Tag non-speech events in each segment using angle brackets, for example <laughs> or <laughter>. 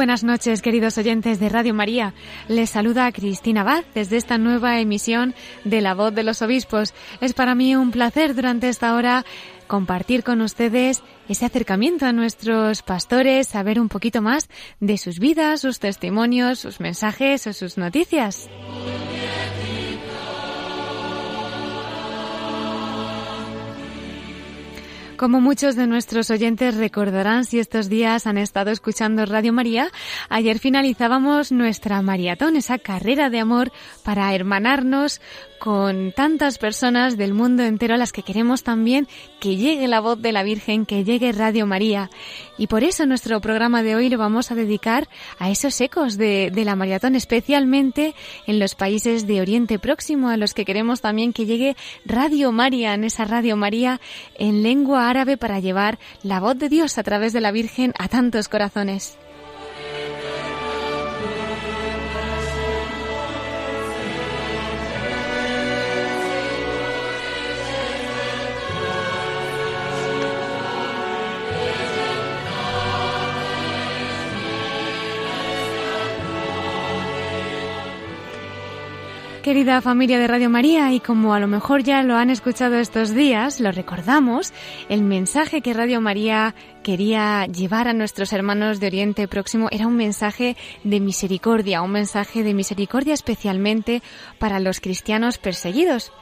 Buenas noches, queridos oyentes de Radio María. Les saluda Cristina Baz desde esta nueva emisión de La Voz de los Obispos. Es para mí un placer durante esta hora compartir con ustedes ese acercamiento a nuestros pastores, saber un poquito más de sus vidas, sus testimonios, sus mensajes o sus noticias. Como muchos de nuestros oyentes recordarán si estos días han estado escuchando Radio María, ayer finalizábamos nuestra maratón, esa carrera de amor para hermanarnos con tantas personas del mundo entero a las que queremos también que llegue la voz de la Virgen, que llegue Radio María. Y por eso nuestro programa de hoy lo vamos a dedicar a esos ecos de, de la maratón, especialmente en los países de Oriente Próximo, a los que queremos también que llegue Radio María, en esa Radio María en lengua árabe para llevar la voz de Dios a través de la Virgen a tantos corazones. Querida familia de Radio María, y como a lo mejor ya lo han escuchado estos días, lo recordamos, el mensaje que Radio María quería llevar a nuestros hermanos de Oriente Próximo era un mensaje de misericordia, un mensaje de misericordia especialmente para los cristianos perseguidos.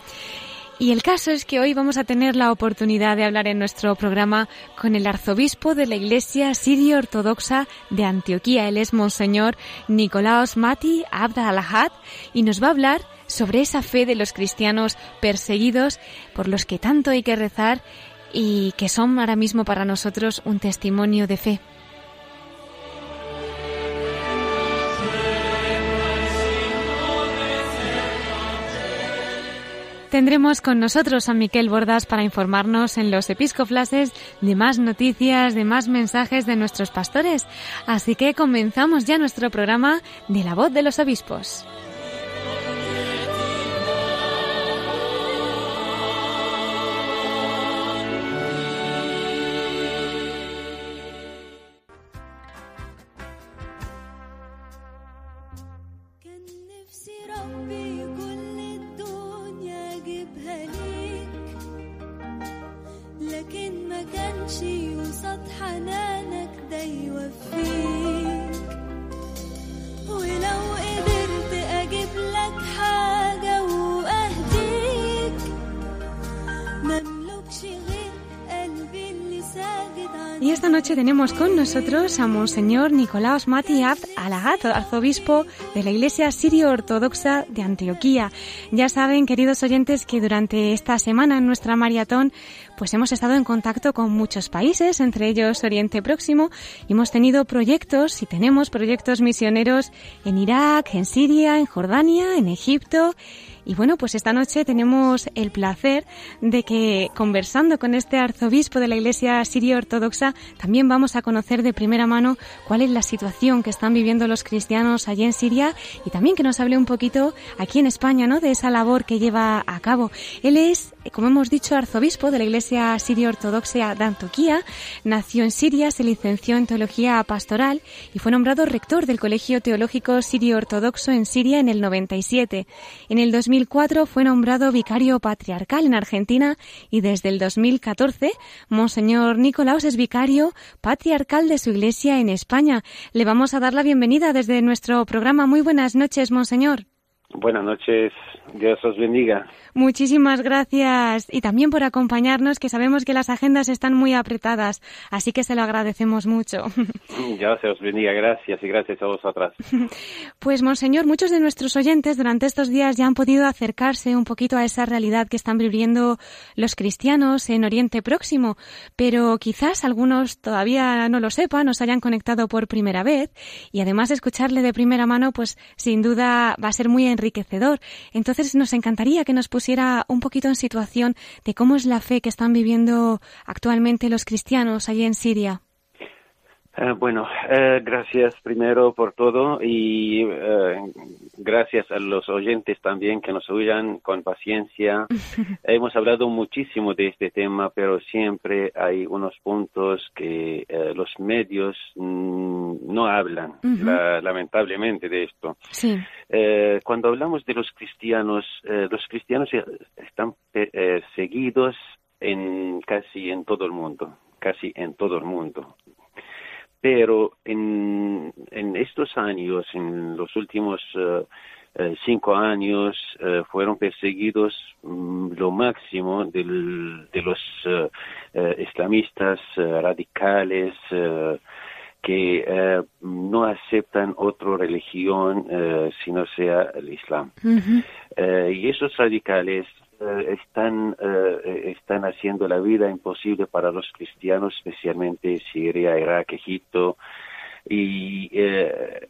Y el caso es que hoy vamos a tener la oportunidad de hablar en nuestro programa con el arzobispo de la Iglesia Sirio-Ortodoxa de Antioquía. Él es Monseñor Nicolaos Mati Abd al y nos va a hablar sobre esa fe de los cristianos perseguidos por los que tanto hay que rezar y que son ahora mismo para nosotros un testimonio de fe. Tendremos con nosotros a Miquel Bordas para informarnos en los episcoflases de más noticias, de más mensajes de nuestros pastores. Así que comenzamos ya nuestro programa de la voz de los obispos. Esta noche tenemos con nosotros a Monseñor Nicolaos Mati Alagat, arzobispo de la Iglesia Sirio-Ortodoxa de Antioquía. Ya saben, queridos oyentes, que durante esta semana en nuestra maratón pues hemos estado en contacto con muchos países, entre ellos Oriente Próximo, y hemos tenido proyectos y tenemos proyectos misioneros en Irak, en Siria, en Jordania, en Egipto, y bueno, pues esta noche tenemos el placer de que conversando con este arzobispo de la Iglesia sirio-ortodoxa, también vamos a conocer de primera mano cuál es la situación que están viviendo los cristianos allí en Siria y también que nos hable un poquito aquí en España, ¿no? De esa labor que lleva a cabo. Él es, como hemos dicho, arzobispo de la Iglesia sirio-ortodoxa de Antioquía, nació en Siria, se licenció en teología pastoral y fue nombrado rector del Colegio Teológico Sirio-Ortodoxo en Siria en el 97. En el 2000 2004 fue nombrado vicario patriarcal en Argentina y desde el 2014 Monseñor Nicolaos es vicario patriarcal de su iglesia en España. Le vamos a dar la bienvenida desde nuestro programa. Muy buenas noches, Monseñor. Buenas noches, Dios os bendiga. Muchísimas gracias y también por acompañarnos, que sabemos que las agendas están muy apretadas, así que se lo agradecemos mucho. Dios os bendiga, gracias y gracias a vosotras. <laughs> Pues, Monseñor, muchos de nuestros oyentes durante estos días ya han podido acercarse un poquito a esa realidad que están viviendo los cristianos en Oriente Próximo, pero quizás algunos todavía no lo sepan, nos hayan conectado por primera vez y además escucharle de primera mano, pues sin duda va a ser muy enriquecedor. Entonces nos encantaría que nos pusiera un poquito en situación de cómo es la fe que están viviendo actualmente los cristianos allí en Siria. Eh, bueno, eh, gracias primero por todo y eh, gracias a los oyentes también que nos oigan con paciencia. <laughs> Hemos hablado muchísimo de este tema, pero siempre hay unos puntos que los medios mm, no hablan, lamentablemente, de esto. cuando hablamos de los cristianos, los cristianos están seguidos en casi en todo el mundo, casi en todo el mundo pero en, en estos años, en los últimos eh, eh, cinco años, eh, fueron perseguidos mm, lo máximo del, de los islamistas radicales que no aceptan otra religión si no sea el Islam. y esos radicales eh, están, eh, están haciendo la vida imposible para los cristianos, especialmente Siria, Irak, Egipto, y eh,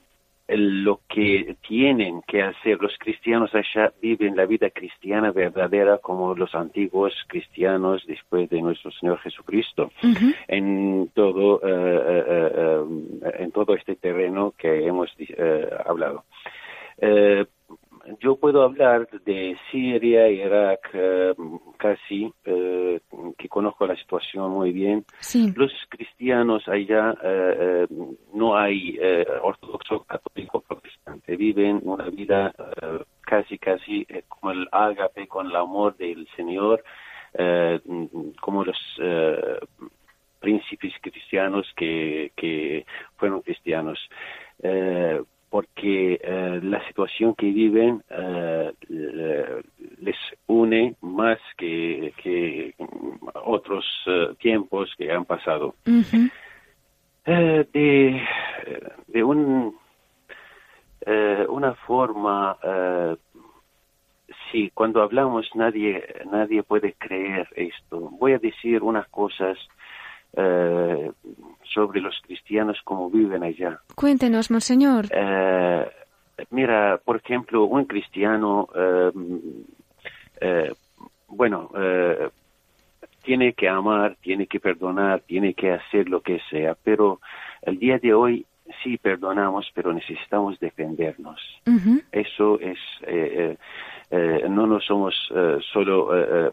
lo que tienen que hacer los cristianos allá viven la vida cristiana verdadera como los antiguos cristianos después de nuestro Señor Jesucristo. En todo en todo este terreno que hemos hablado yo puedo hablar de Siria, Irak, eh, casi, eh, que conozco la situación muy bien. Los cristianos allá eh, no hay ortodoxo, católico, protestante. Viven una vida casi, casi como el ágape, con el amor del Señor, como los príncipes cristianos que, que fueron cristianos porque eh, la situación que viven eh, les une más que, que otros eh, tiempos que han pasado. de, de un, una forma, sí, cuando hablamos nadie, nadie puede creer esto. Voy a decir unas cosas eh, sobre los cristianos como viven allá. Cuéntenos, monseñor. Eh, mira, por ejemplo, un cristiano, eh, bueno, tiene que amar, tiene que perdonar, tiene que hacer lo que sea, pero el día de hoy sí perdonamos, pero necesitamos defendernos. Eso es, no nos somos solo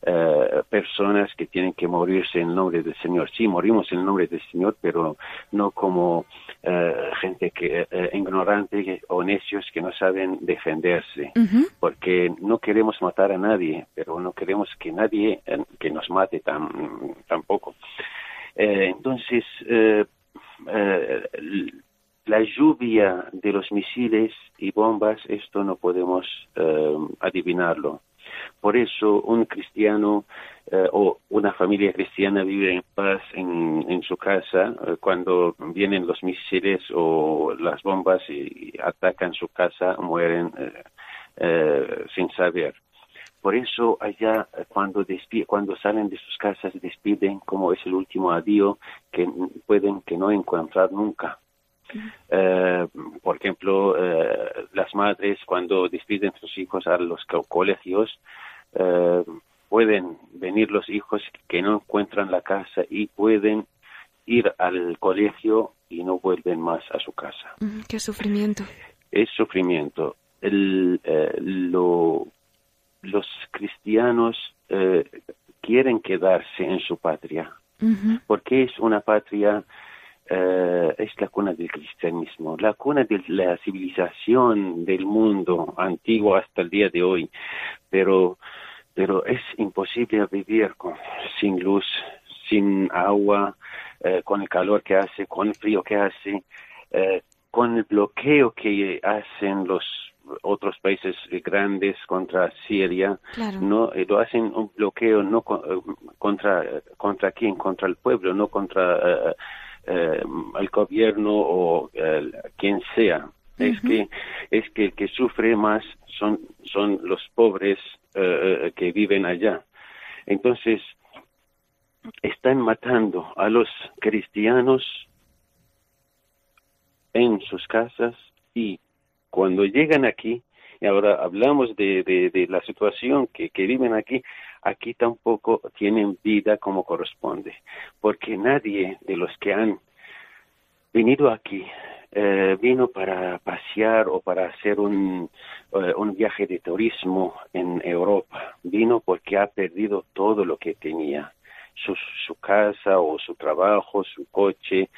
eh, personas que tienen que morirse en nombre del Señor. Sí, morimos en nombre del Señor, pero no como eh, gente que eh, ignorante o necios que no saben defenderse, porque no queremos matar a nadie, pero no queremos que nadie que nos mate tan, tampoco. entonces, la lluvia de los misiles y bombas, esto no podemos adivinarlo. Por eso un cristiano eh, o una familia cristiana vive en paz en, su casa eh, cuando vienen los misiles o las bombas y, atacan su casa, mueren eh, sin saber. Por eso allá cuando, cuando salen de sus casas despiden como es el último adiós que pueden que no encontrar nunca. Por ejemplo, las madres cuando despiden a sus hijos a los colegios eh, pueden venir los hijos que no encuentran la casa y pueden ir al colegio y no vuelven más a su casa. Qué sufrimiento. Es sufrimiento. El, eh, lo, los cristianos eh, quieren quedarse en su patria, porque es una patria eh, es la cuna del cristianismo, la cuna de la civilización del mundo antiguo hasta el día de hoy, pero, pero es imposible vivir con, sin luz, sin agua, eh, con el calor que hace, con el frío que hace, eh, con el bloqueo que hacen los otros países grandes contra Siria, no lo hacen un bloqueo no contra contra quién, contra el pueblo, no contra el gobierno o quien sea. Es que es que el que sufre más son son los pobres que viven allá. Entonces están matando a los cristianos en sus casas y cuando llegan aquí, y ahora hablamos de, de, la situación que, que, viven aquí, aquí tampoco tienen vida como corresponde, porque nadie de los que han venido aquí eh, vino para pasear o para hacer un, eh, un viaje de turismo en Europa, vino porque ha perdido todo lo que tenía su, su casa o su trabajo, su coche,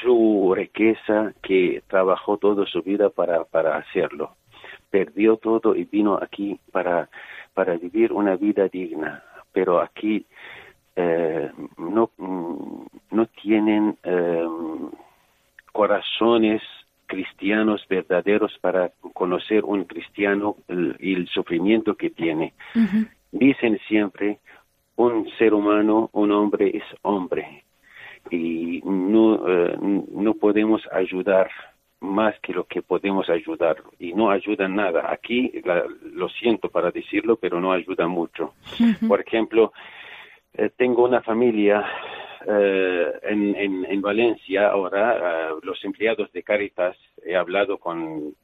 su riqueza que trabajó toda su vida para, para hacerlo. Perdió todo y vino aquí para, para vivir una vida digna. Pero aquí eh, no, no tienen eh, corazones cristianos verdaderos para conocer un cristiano y el, sufrimiento que tiene. Dicen siempre, un ser humano, un hombre es hombre y no, eh, no podemos ayudar más que lo que podemos ayudar y no ayuda nada. Aquí lo siento para decirlo, pero no ayuda mucho. Por ejemplo, eh, tengo una familia eh, en, en, en, Valencia ahora, los empleados de Caritas, he hablado con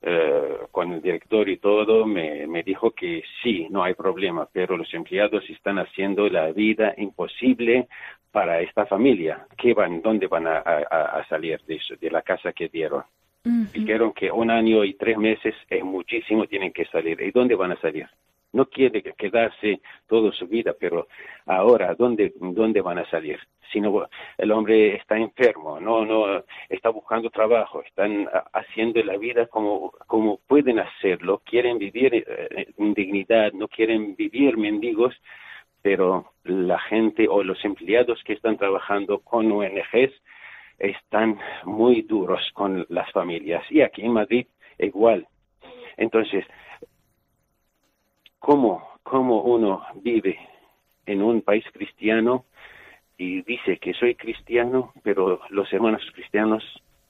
eh, con el director y todo, me, me, dijo que sí, no hay problema, pero los empleados están haciendo la vida imposible para esta familia. ¿Qué van, dónde van a, a, salir de, eso, de la casa que dieron? Dijeron que un año y tres meses es muchísimo, tienen que salir. ¿Y dónde van a salir? no quiere quedarse toda su vida, pero ahora, ¿dónde, dónde van a salir? Si no, el hombre está enfermo, no, no, está buscando trabajo, están haciendo la vida como, como pueden hacerlo, quieren vivir eh, en dignidad, no quieren vivir mendigos, pero la gente o los empleados que están trabajando con ONGs están muy duros con las familias. Y aquí en Madrid igual. Entonces, cómo, cómo uno vive en un país cristiano y dice que soy cristiano, pero los hermanos cristianos,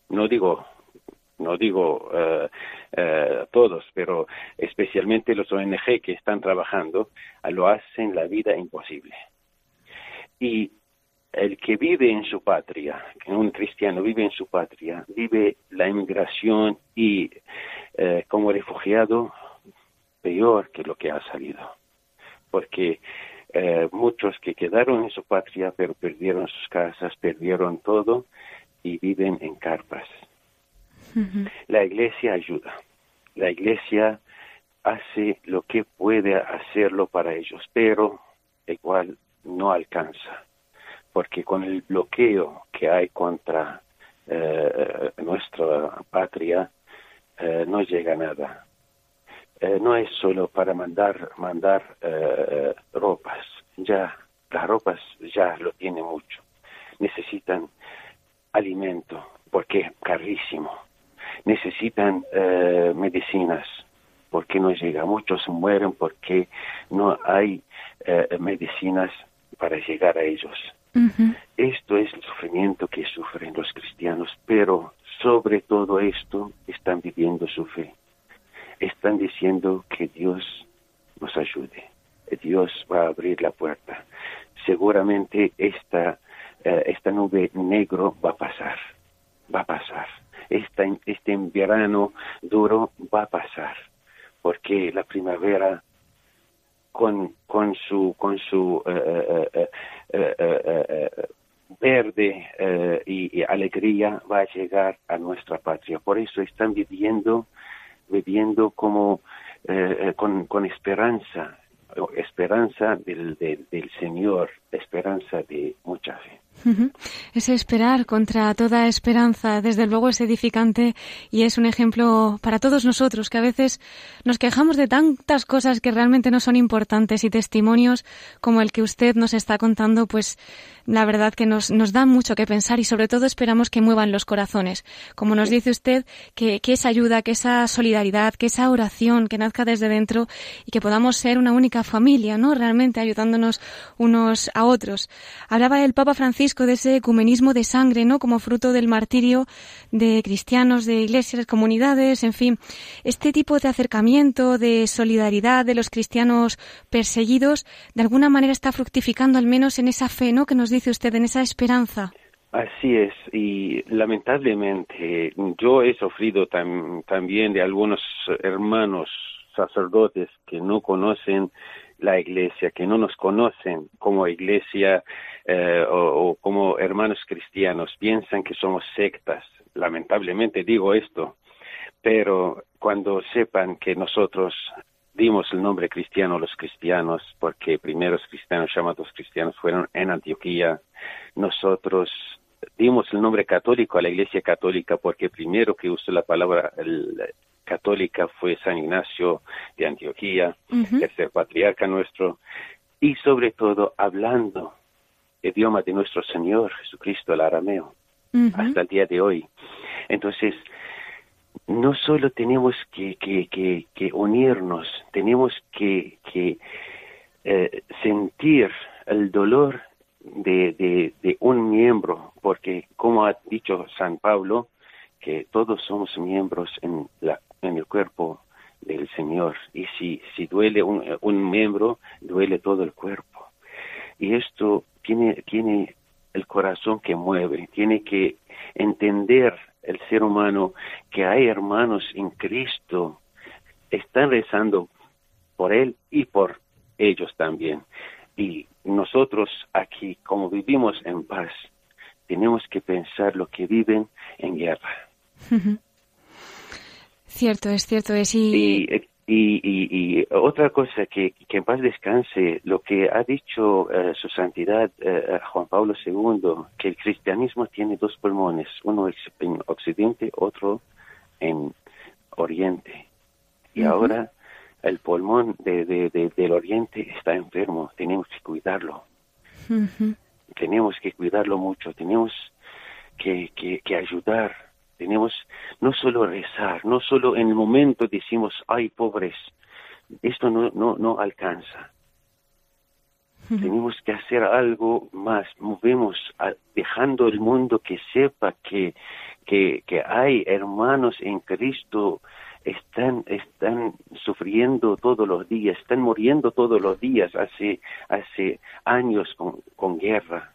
no digo, no digo eh, eh, todos, pero especialmente los ONG que están trabajando, lo hacen la vida imposible. Y el que vive en su patria, un cristiano vive en su patria, vive la inmigración y eh, como refugiado peor que lo que ha salido, porque eh, muchos que quedaron en su patria pero perdieron sus casas, perdieron todo y viven en carpas. La iglesia ayuda, la iglesia hace lo que puede hacerlo para ellos, pero igual no alcanza, porque con el bloqueo que hay contra eh, nuestra patria, eh, no llega nada. Eh, no es solo para mandar mandar eh, ropas. Ya las ropas ya lo tienen mucho. Necesitan alimento porque es carísimo necesitan eh, medicinas porque no llega muchos mueren porque no hay medicinas para llegar a ellos esto es el sufrimiento que sufren los cristianos pero sobre todo esto están viviendo su fe están diciendo que Dios nos ayude. Dios va a abrir la puerta. Seguramente esta, eh, esta nube negro va a pasar, va a pasar. Esta, este verano duro va a pasar, porque la primavera con, con su, con su eh, verde y, alegría va a llegar a nuestra patria. Por eso están viviendo viviendo como con, con, esperanza, esperanza del, del, Señor, esperanza de mucha fe. Ese esperar contra toda esperanza, desde luego es edificante y es un ejemplo para todos nosotros que a veces nos quejamos de tantas cosas que realmente no son importantes y testimonios como el que usted nos está contando, pues la verdad que nos, nos da mucho que pensar y sobre todo esperamos que muevan los corazones. Como nos dice usted, que, que esa ayuda, que esa solidaridad, que esa oración que nazca desde dentro y que podamos ser una única familia, ¿no? Realmente ayudándonos unos a otros. Hablaba el Papa Francisco de ese ecumenismo de sangre, ¿no? Como fruto del martirio de cristianos, de iglesias, comunidades, en fin. Este tipo de acercamiento, de solidaridad de los cristianos perseguidos, de alguna manera está fructificando al menos en esa fe, ¿no? Que nos dice usted, en esa esperanza. Así es, y lamentablemente yo he sufrido también de algunos hermanos sacerdotes que no conocen la iglesia, que no nos conocen como iglesia eh, o, como hermanos cristianos, piensan que somos sectas. Lamentablemente digo esto, pero cuando sepan que nosotros dimos el nombre cristiano a los cristianos, porque primeros cristianos llamados cristianos fueron en Antioquía, nosotros dimos el nombre católico a la Iglesia Católica porque primero que usó la palabra católica fue San Ignacio de Antioquía, el tercer patriarca nuestro, y sobre todo hablando idioma de nuestro Señor Jesucristo, el arameo, hasta el día de hoy. Entonces, no solo tenemos que, que, que, unirnos, tenemos que, que eh, sentir el dolor de, de, de, un miembro, porque como ha dicho San Pablo, que todos somos miembros en, la, en el cuerpo del Señor, y si, si duele un, un miembro, duele todo el cuerpo. Y esto tiene, tiene el corazón que mueve, tiene que entender el ser humano que hay hermanos en Cristo, están rezando por él y por ellos también. Y nosotros aquí, como vivimos en paz, tenemos que pensar lo que viven en guerra. Cierto, es cierto, es y... y, otra cosa, que, que, en paz descanse lo que ha dicho eh, su santidad eh, Juan Pablo II, que el cristianismo tiene dos pulmones, uno en Occidente, otro en Oriente. Y ahora el pulmón de, del Oriente está enfermo, tenemos que cuidarlo. Tenemos que cuidarlo mucho, tenemos que, que, ayudar, tenemos no solo rezar, no solo en el momento decimos, ay, pobres, esto no, no, no alcanza. Tenemos que hacer algo más, movemos, dejando el mundo que sepa que, que, que hay hermanos en Cristo están, están sufriendo todos los días, están muriendo todos los días hace, hace años con, con guerra.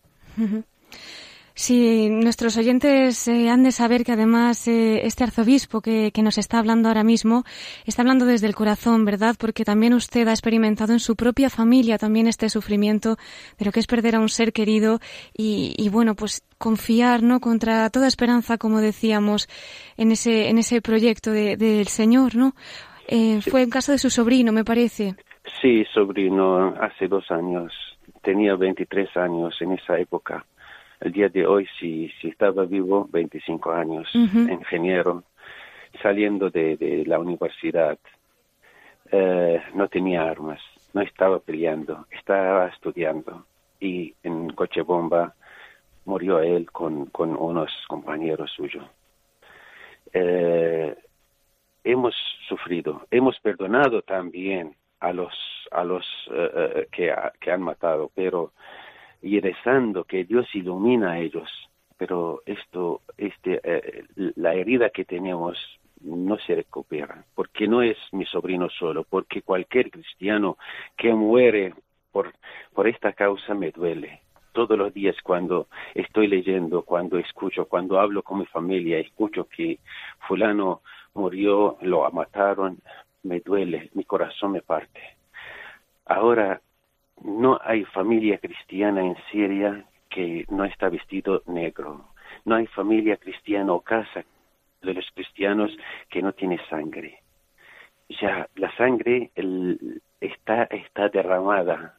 Sí, nuestros oyentes eh, han de saber que además eh, este arzobispo que, que, nos está hablando ahora mismo está hablando desde el corazón, ¿verdad? Porque también usted ha experimentado en su propia familia también este sufrimiento de lo que es perder a un ser querido y, y bueno, pues confiar, ¿no? Contra toda esperanza, como decíamos, en ese, en ese proyecto del de, Señor, ¿no? Eh, Fue un caso de su sobrino, me parece. Sí, sobrino, hace dos años. Tenía 23 años en esa época el día de hoy, si, si estaba vivo, 25 años, ingeniero, saliendo de, de la universidad, eh, no tenía armas, no estaba peleando, estaba estudiando y en coche bomba murió él con, con unos compañeros suyos. Eh, hemos sufrido, hemos perdonado también a los a los eh, que, que han matado, pero y rezando que Dios ilumina a ellos. Pero esto, este, eh, la herida que tenemos no se recupera, porque no es mi sobrino solo, porque cualquier cristiano que muere por, por esta causa me duele. Todos los días cuando estoy leyendo, cuando escucho, cuando hablo con mi familia, escucho que fulano murió, lo mataron, me duele, mi corazón me parte. Ahora no hay familia cristiana en Siria que no está vestido negro. No hay familia cristiana o casa de los cristianos que no tiene sangre. Ya la sangre está, está derramada.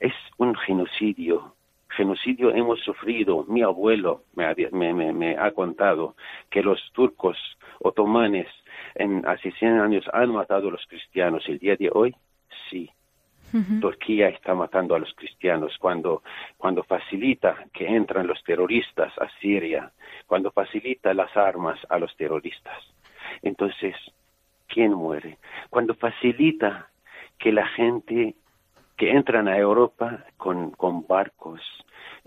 Es un genocidio genocidio hemos sufrido. Mi abuelo me ha, me, me, ha contado que los turcos otomanes en hace 100 años han matado a los cristianos. El día de hoy, sí. Turquía está matando a los cristianos cuando, cuando facilita que entran los terroristas a Siria, cuando facilita las armas a los terroristas. Entonces, ¿quién muere? Cuando facilita que la gente que entran a Europa con, con barcos,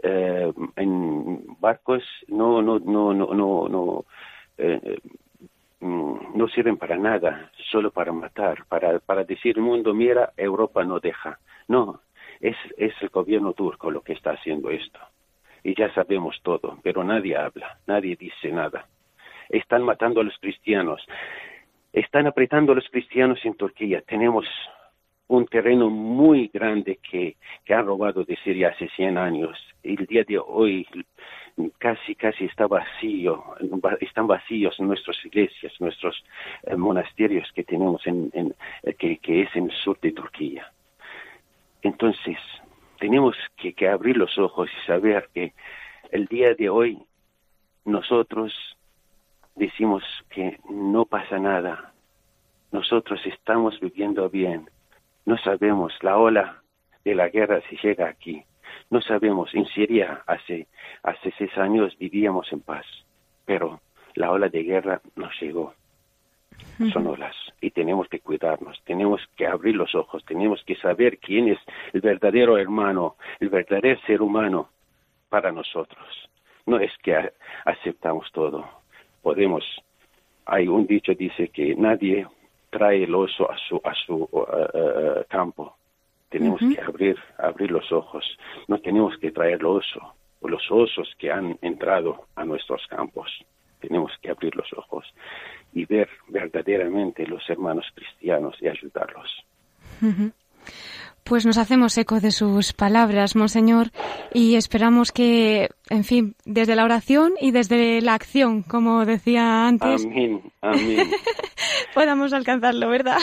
eh, en barcos no, no, no, no, no, no, eh, no sirven para nada, solo para matar, para, para decir al mundo, mira, Europa no deja. No, es, es el gobierno turco lo que está haciendo esto. Y ya sabemos todo, pero nadie habla, nadie dice nada. Están matando a los cristianos, están apretando a los cristianos en Turquía. Tenemos un terreno muy grande que, que han robado de Siria hace 100 años. El día de hoy casi, casi está vacío, están vacíos nuestras iglesias, nuestros eh, monasterios que tenemos en, eh, que, es en el sur de Turquía. Entonces, tenemos que abrir los ojos y saber que el día de hoy nosotros decimos que no pasa nada. Nosotros estamos viviendo bien no sabemos la ola de la guerra si llega aquí. No sabemos. En Siria hace, hace seis años vivíamos en paz, pero la ola de guerra nos llegó. Son olas y tenemos que cuidarnos, tenemos que abrir los ojos, tenemos que saber quién es el verdadero hermano, el verdadero ser humano para nosotros. No es que aceptamos todo. Podemos, hay un dicho dice que nadie trae el oso a su, a su campo. Tenemos que abrir, abrir los ojos. No tenemos que traer el oso o los osos que han entrado a nuestros campos. Tenemos que abrir los ojos y ver verdaderamente los hermanos cristianos y ayudarlos. Pues nos hacemos eco de sus palabras, Monseñor, y esperamos que, en fin, desde la oración y desde la acción, como decía antes, amén, amén. <laughs> podamos alcanzarlo, ¿verdad?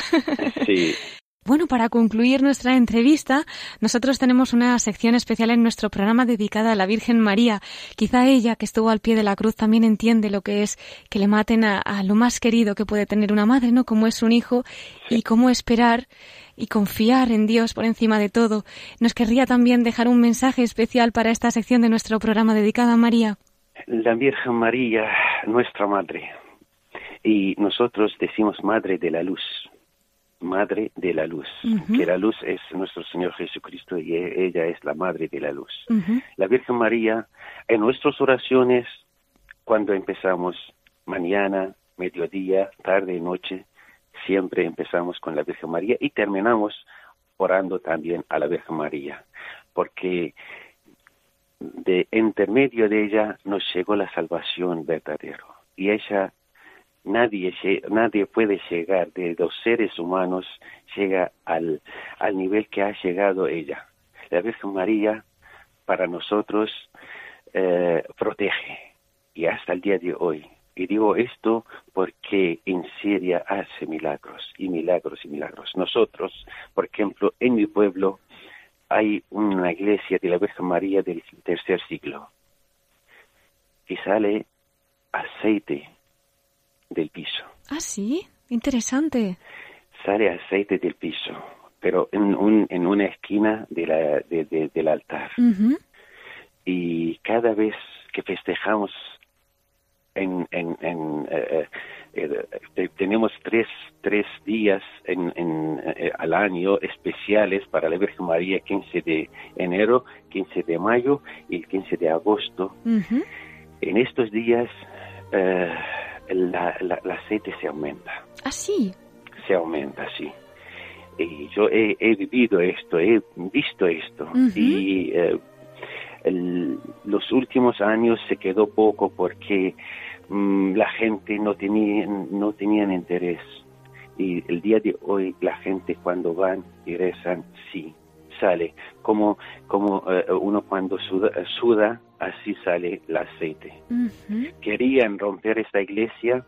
Sí. <laughs> Bueno, para concluir nuestra entrevista, nosotros tenemos una sección especial en nuestro programa dedicada a la Virgen María. Quizá ella, que estuvo al pie de la cruz, también entiende lo que es que le maten a, lo más querido que puede tener una madre, ¿no? Como es un hijo y cómo esperar y confiar en Dios por encima de todo. Nos querría también dejar un mensaje especial para esta sección de nuestro programa dedicada a María. La Virgen María, nuestra madre. Y nosotros decimos Madre de la Luz Madre de la Luz, que la luz es nuestro Señor Jesucristo y e, ella es la Madre de la Luz. La Virgen María, en nuestras oraciones, cuando empezamos mañana, mediodía, tarde, noche, siempre empezamos con la Virgen María y terminamos orando también a la Virgen María, porque de intermedio de ella nos llegó la salvación verdadera y ella nadie, nadie puede llegar, de los seres humanos, llega al, al nivel que ha llegado ella. La Virgen María, para nosotros, eh, protege, y hasta el día de hoy. Y digo esto porque en Siria hace milagros, y milagros, y milagros. Nosotros, por ejemplo, en mi pueblo, hay una iglesia de la Virgen María del tercer siglo, que sale aceite del piso. Ah, sí, interesante. Sale aceite del piso, pero en, un, en una esquina de la, de, del altar. Y cada vez que festejamos en, en, en eh, eh, eh, tenemos tres, tres días en, en, al año especiales para la Virgen María, 15 de enero, 15 de mayo y el 15 de agosto. En estos días la, la, aceite se aumenta. ¿Ah, sí? Se aumenta, sí. Y yo he, vivido esto, he visto esto. Y eh, los últimos años se quedó poco porque mm, la gente no tenía, no tenían interés. Y el día de hoy la gente cuando van y rezan, sí, sale. Como, como eh, uno cuando suda, suda así sale el aceite. Querían romper esta iglesia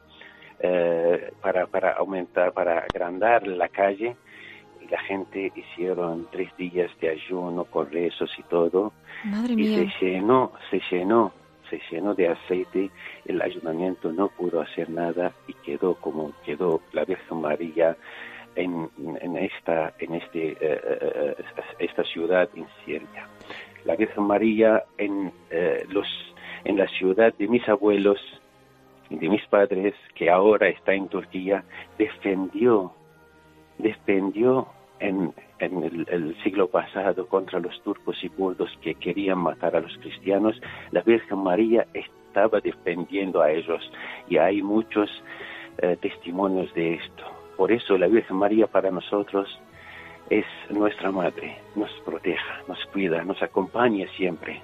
eh, para, para aumentar, para agrandar la calle. la gente hicieron tres días de ayuno con rezos y todo. Madre y mía. se llenó, se llenó, se llenó de aceite. El ayuntamiento no pudo hacer nada y quedó como quedó la Virgen María en, en esta, en este, eh, eh, esta ciudad en Siria. La Virgen María en eh, los, en la ciudad de mis abuelos y de mis padres, que ahora está en Turquía, defendió, defendió en, en el, siglo pasado contra los turcos y kurdos que querían matar a los cristianos, la Virgen María estaba defendiendo a ellos y hay muchos eh, testimonios de esto. Por eso la Virgen María para nosotros es nuestra madre, nos proteja, nos cuida, nos acompaña siempre.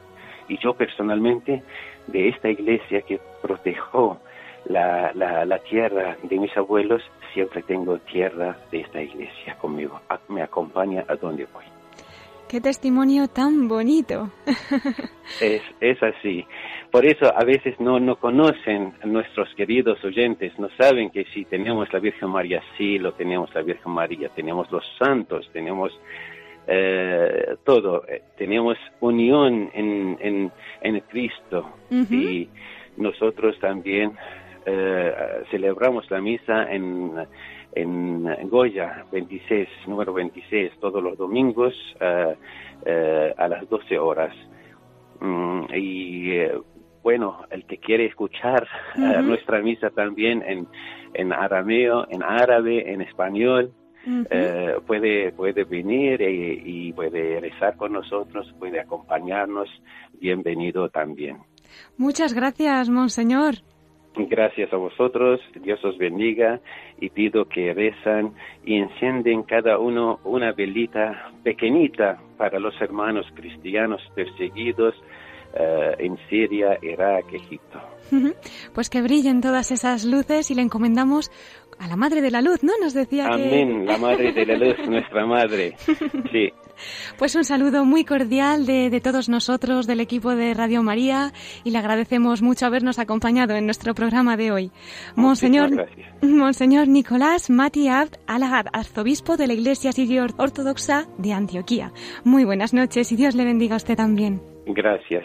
Y yo personalmente de esta iglesia que protegió la, la, la, tierra de mis abuelos, siempre tengo tierra de esta iglesia conmigo. Me acompaña a donde voy. Qué testimonio tan bonito. <laughs> es, es así. Por eso a veces no, no conocen nuestros queridos oyentes, no saben que si tenemos la Virgen María, sí lo tenemos la Virgen María, tenemos los santos, tenemos eh, todo, tenemos unión en, en, en Cristo uh -huh. y nosotros también eh, celebramos la misa en, en Goya 26, número 26, todos los domingos a las 12 horas. Mm, y eh, bueno, el que quiere escuchar uh -huh. nuestra misa también en, en arameo, en árabe, en español, -huh. puede, puede venir y, y puede rezar con nosotros, puede acompañarnos. Bienvenido también. Muchas gracias, Monseñor. Gracias a vosotros, Dios os bendiga y pido que rezan y encienden cada uno una velita pequeñita para los hermanos cristianos perseguidos uh, en Siria, Irak, Egipto. Pues que brillen todas esas luces y le encomendamos a la Madre de la Luz, ¿no? Nos decía Amén, que... la Madre de la Luz, <laughs> nuestra Madre. Sí. Pues un saludo muy cordial de, de, todos nosotros, del equipo de Radio María, y le agradecemos mucho habernos acompañado en nuestro programa de hoy. Monseñor, Monseñor Nicolás Mati Abd Alagad, arzobispo de la Iglesia Sirio Ortodoxa de Antioquía. Muy buenas noches y Dios le bendiga a usted también. Gracias.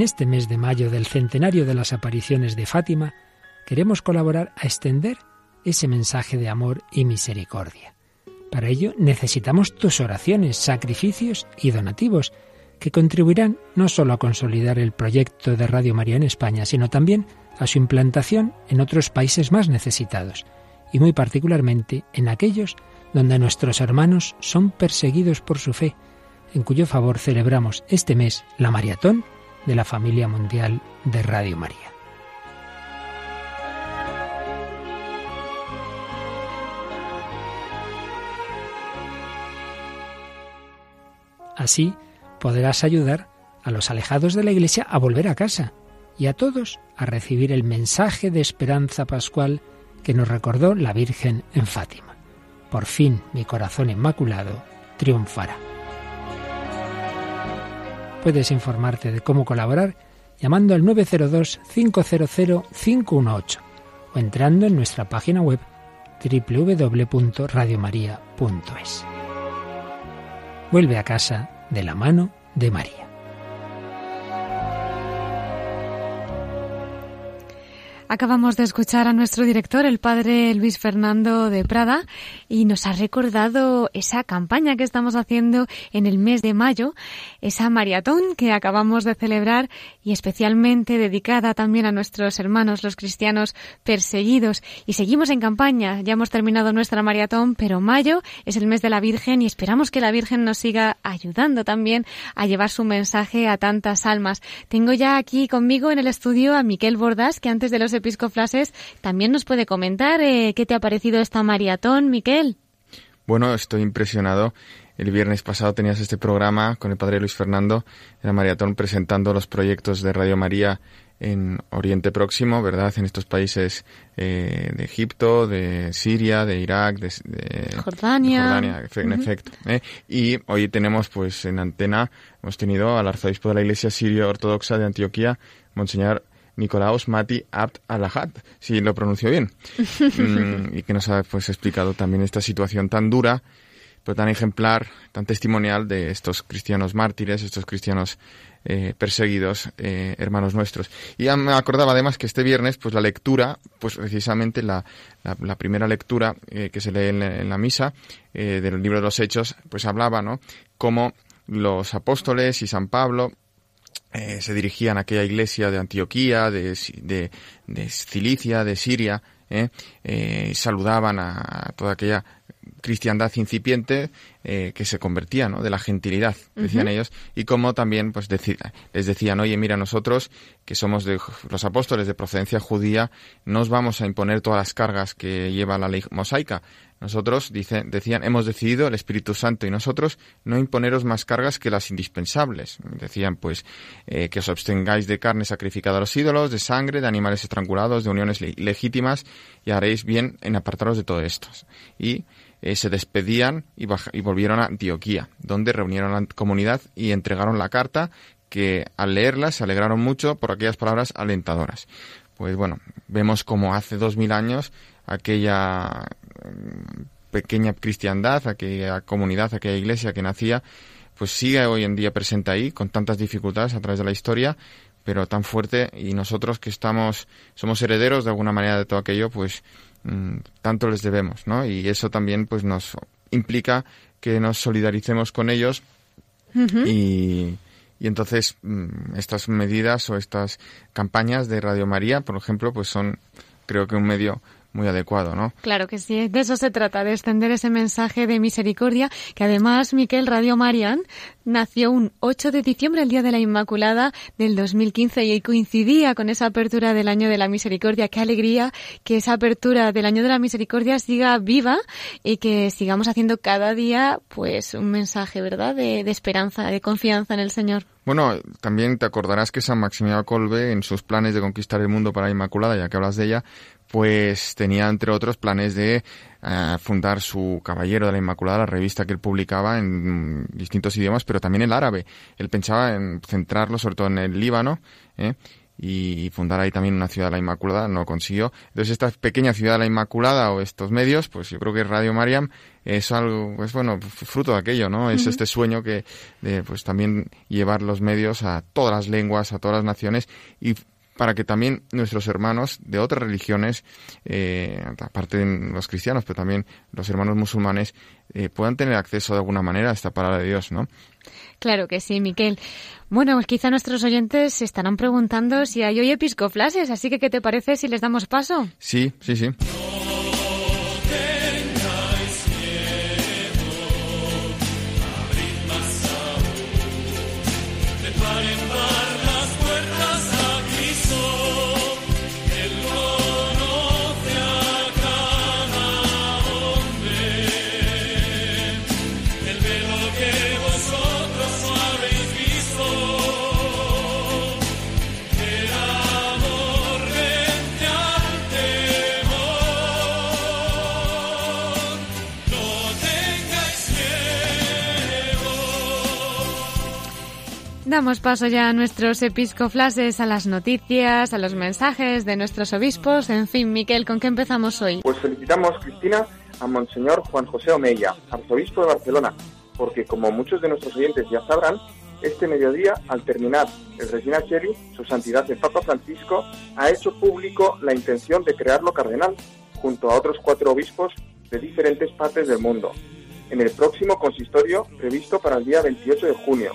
En este mes de mayo del centenario de las apariciones de Fátima, queremos colaborar a extender ese mensaje de amor y misericordia. Para ello necesitamos tus oraciones, sacrificios y donativos, que contribuirán no solo a consolidar el proyecto de Radio María en España, sino también a su implantación en otros países más necesitados, y muy particularmente en aquellos donde nuestros hermanos son perseguidos por su fe, en cuyo favor celebramos este mes la maratón de la familia mundial de Radio María. Así podrás ayudar a los alejados de la Iglesia a volver a casa y a todos a recibir el mensaje de esperanza pascual que nos recordó la Virgen en Fátima. Por fin mi corazón inmaculado triunfará. Puedes informarte de cómo colaborar llamando al 902-500-518 o entrando en nuestra página web www.radiomaria.es. Vuelve a casa de la mano de María. Acabamos de escuchar a nuestro director, el padre Luis Fernando de Prada, y nos ha recordado esa campaña que estamos haciendo en el mes de mayo, esa maratón que acabamos de celebrar y especialmente dedicada también a nuestros hermanos, los cristianos perseguidos. Y seguimos en campaña, ya hemos terminado nuestra maratón, pero mayo es el mes de la Virgen y esperamos que la Virgen nos siga ayudando también a llevar su mensaje a tantas almas. Tengo ya aquí conmigo en el estudio a Miquel Bordas, que antes de los Episcoflases, también nos puede comentar eh, qué te ha parecido esta maratón, Miquel. Bueno, estoy impresionado. El viernes pasado tenías este programa con el padre Luis Fernando en la maratón presentando los proyectos de Radio María en Oriente Próximo, ¿verdad? En estos países eh, de Egipto, de Siria, de Irak, de, Jordania. en efecto. ¿eh? Y hoy tenemos, pues, en antena, hemos tenido al arzobispo de la Iglesia Sirio Ortodoxa de Antioquía, Monseñor Nicolaos Mati Abd Alahat, si lo pronuncio bien, <laughs> mm, y que nos ha pues, explicado también esta situación tan dura, pero tan ejemplar, tan testimonial de estos cristianos mártires, estos cristianos eh, perseguidos, eh, hermanos nuestros. Y ya me acordaba además que este viernes, pues la lectura, pues precisamente la, la, primera lectura eh, que se lee en la, misa del libro de los Hechos, pues hablaba, ¿no? Cómo los apóstoles y San Pablo eh, se dirigían a aquella iglesia de Antioquía, de, de, de Cilicia, de Siria, eh, eh, saludaban a, toda aquella cristiandad incipiente eh, que se convertía, ¿no? De la gentilidad, decían ellos, y como también, pues, les decían, oye, mira, nosotros, que somos de los apóstoles de procedencia judía, no os vamos a imponer todas las cargas que lleva la ley mosaica, nosotros, dice, decían, hemos decidido, el Espíritu Santo y nosotros, no imponeros más cargas que las indispensables. Decían, pues, eh, que os abstengáis de carne sacrificada a los ídolos, de sangre, de animales estrangulados, de uniones legítimas, y haréis bien en apartaros de todo esto. Y eh, se despedían y, y volvieron a Antioquía, donde reunieron a la comunidad y entregaron la carta que al leerla se alegraron mucho por aquellas palabras alentadoras. Pues bueno, vemos como hace dos mil años aquella pequeña cristiandad, aquella comunidad, aquella iglesia que nacía, pues sigue hoy en día presente ahí, con tantas dificultades a través de la historia, pero tan fuerte, y nosotros que estamos, somos herederos de alguna manera de todo aquello, pues mm, tanto les debemos, ¿no? Y eso también pues nos implica que nos solidaricemos con ellos y, y entonces mm, estas medidas o estas campañas de Radio María, por ejemplo, pues son creo que un medio muy adecuado, ¿no? Claro que sí, de eso se trata, de extender ese mensaje de misericordia, que además, Miquel Radio Marian nació un 8 de diciembre, el Día de la Inmaculada del 2015, y coincidía con esa apertura del Año de la Misericordia. Qué alegría que esa apertura del Año de la Misericordia siga viva y que sigamos haciendo cada día, pues, un mensaje, ¿verdad?, de, de esperanza, de confianza en el Señor. Bueno, también te acordarás que San Maximiliano Colbe, en sus planes de conquistar el mundo para la Inmaculada, ya que hablas de ella, pues tenía entre otros planes de eh, fundar su Caballero de la Inmaculada, la revista que él publicaba en distintos idiomas, pero también el árabe. Él pensaba en centrarlo sobre todo en el Líbano ¿eh? y fundar ahí también una ciudad de la Inmaculada, no consiguió. Entonces esta pequeña ciudad de la Inmaculada o estos medios, pues yo creo que Radio Mariam es algo, pues bueno, fruto de aquello, ¿no? Es este sueño que de pues también llevar los medios a todas las lenguas, a todas las naciones y para que también nuestros hermanos de otras religiones, eh, aparte de los cristianos, pero también los hermanos musulmanes, eh, puedan tener acceso de alguna manera a esta palabra de Dios, ¿no? Claro que sí, Miquel. Bueno, pues quizá nuestros oyentes se estarán preguntando si hay hoy episcoflases, así que ¿qué te parece si les damos paso? Sí, sí, sí. Damos paso ya a nuestros episcoflases, a las noticias, a los mensajes de nuestros obispos. En fin, Miquel, ¿con qué empezamos hoy? Pues felicitamos, Cristina, a Monseñor Juan José Omeya, arzobispo de Barcelona, porque como muchos de nuestros oyentes ya sabrán, este mediodía, al terminar el Regina Cheli, su santidad el Papa Francisco ha hecho público la intención de crearlo cardenal, junto a otros cuatro obispos de diferentes partes del mundo, en el próximo consistorio previsto para el día 28 de junio.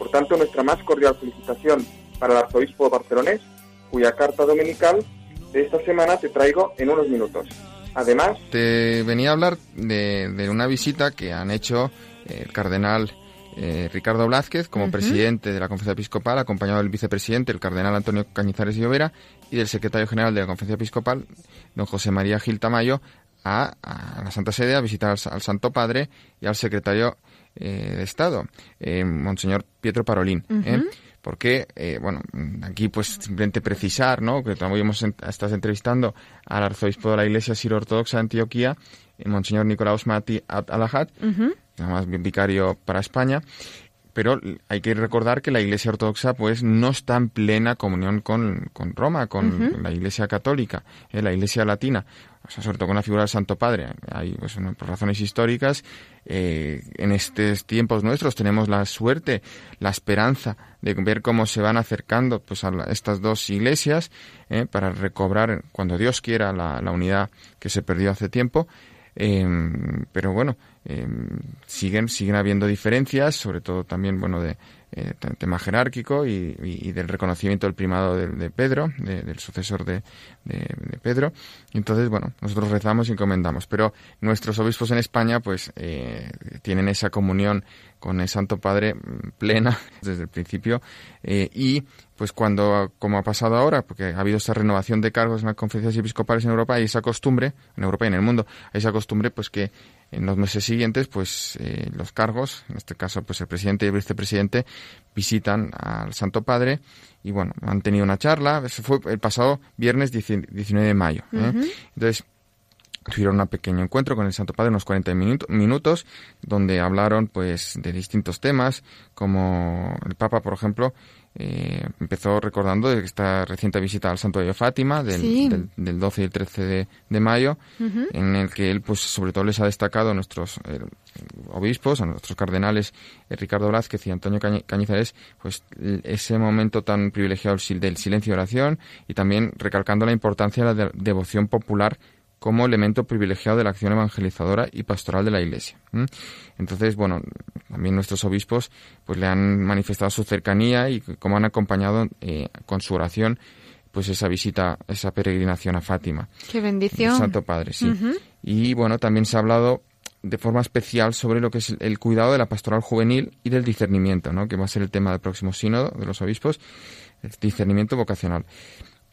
Por tanto, nuestra más cordial felicitación para el arzobispo barcelonés, cuya carta dominical de esta semana te traigo en unos minutos. Además... Te venía a hablar de, una visita que han hecho el cardenal eh, Ricardo Blázquez como presidente de la Conferencia Episcopal, acompañado del vicepresidente, el cardenal Antonio Cañizares y Llovera, y del secretario general de la Conferencia Episcopal, don José María Gil Tamayo, a, la Santa Sede a visitar al, Santo Padre y al secretario eh, de Estado, eh, Monseñor Pietro Parolín. ¿eh? Porque, bueno, aquí pues simplemente precisar, ¿no? Que estamos estás entrevistando al arzobispo de la Iglesia Siro Ortodoxa de Antioquía, Monseñor Nicolaus Mati Alajat, además bien vicario para España, pero hay que recordar que la Iglesia Ortodoxa pues no está en plena comunión con, Roma, con la Iglesia Católica, eh, la Iglesia Latina, o sea, sobre todo con la figura del Santo Padre. Hay, pues, por razones históricas, eh, en estos tiempos nuestros tenemos la suerte, la esperanza de ver cómo se van acercando pues, a estas dos iglesias eh, para recobrar, cuando Dios quiera, la, la unidad que se perdió hace tiempo. pero bueno, eh, siguen, siguen habiendo diferencias, sobre todo también, bueno, de eh, tema jerárquico y, del reconocimiento del primado de, Pedro, del sucesor de, Pedro. Entonces, bueno, nosotros rezamos y encomendamos, pero nuestros obispos en España, pues, eh, tienen esa comunión con el Santo Padre mm, plena <laughs> desde el principio eh, y pues cuando, como ha pasado ahora, porque ha habido esta renovación de cargos en las conferencias episcopales en Europa, hay esa costumbre, en Europa y en el mundo, hay esa costumbre pues que en los meses siguientes, pues eh, los cargos, en este caso, pues el presidente y el vicepresidente visitan al Santo Padre y bueno, han tenido una charla. Eso fue el pasado viernes 19 de mayo. ¿eh? Entonces, tuvieron un pequeño encuentro con el Santo Padre, unos 40 minutos, donde hablaron pues de distintos temas, como el Papa, por ejemplo, eh, empezó recordando de esta reciente visita al Santo de Fátima del, del, 12 y el 13 de, mayo, en el que él, pues sobre todo les ha destacado a nuestros eh, obispos, a nuestros cardenales eh, Ricardo Blázquez y Antonio Cañizares, pues ese momento tan privilegiado del silencio y oración y también recalcando la importancia de la devoción popular como elemento privilegiado de la acción evangelizadora y pastoral de la Iglesia. Entonces, bueno, también nuestros obispos pues le han manifestado su cercanía y cómo han acompañado eh, con su oración pues esa visita, esa peregrinación a Fátima. Qué bendición. Santo Padre, sí. Y bueno, también se ha hablado de forma especial sobre lo que es el cuidado de la pastoral juvenil y del discernimiento, ¿no? que va a ser el tema del próximo sínodo de los obispos, el discernimiento vocacional.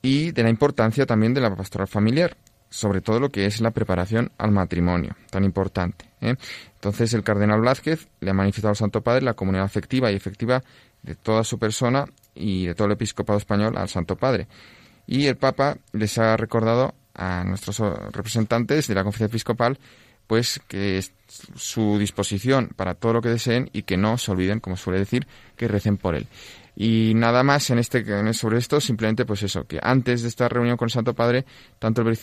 Y de la importancia también de la pastoral familiar, sobre todo lo que es la preparación al matrimonio, tan importante. ¿eh? Entonces el cardenal Blázquez le ha manifestado al Santo Padre la comunidad afectiva y efectiva de toda su persona y de todo el episcopado español al Santo Padre. Y el Papa les ha recordado a nuestros representantes de la conferencia episcopal pues que es su disposición para todo lo que deseen y que no se olviden, como suele decir, que recen por él. Y nada más en este sobre esto, simplemente pues eso, que antes de esta reunión con el Santo Padre, tanto el,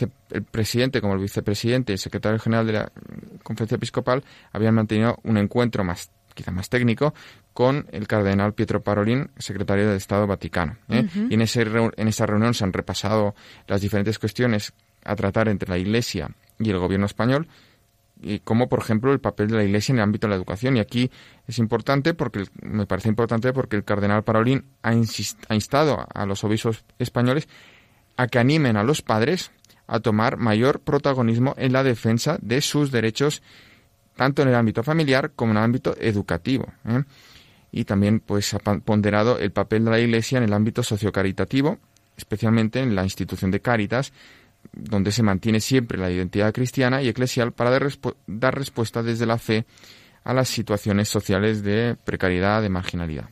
presidente como el vicepresidente y el secretario general de la Conferencia Episcopal habían mantenido un encuentro más quizá más técnico, con el cardenal Pietro Parolin, secretario del Estado Vaticano. ¿eh? Y en, ese, en esa reunión se han repasado las diferentes cuestiones a tratar entre la Iglesia y el gobierno español, como por ejemplo el papel de la Iglesia en el ámbito de la educación. Y aquí es importante porque me parece importante porque el cardenal Parolín ha, ha instado a los obispos españoles a que animen a los padres a tomar mayor protagonismo en la defensa de sus derechos tanto en el ámbito familiar como en el ámbito educativo. ¿eh? Y también pues ha ponderado el papel de la Iglesia en el ámbito sociocaritativo, especialmente en la institución de Cáritas, donde se mantiene siempre la identidad cristiana y eclesial para dar, respuesta desde la fe a las situaciones sociales de precariedad, de marginalidad.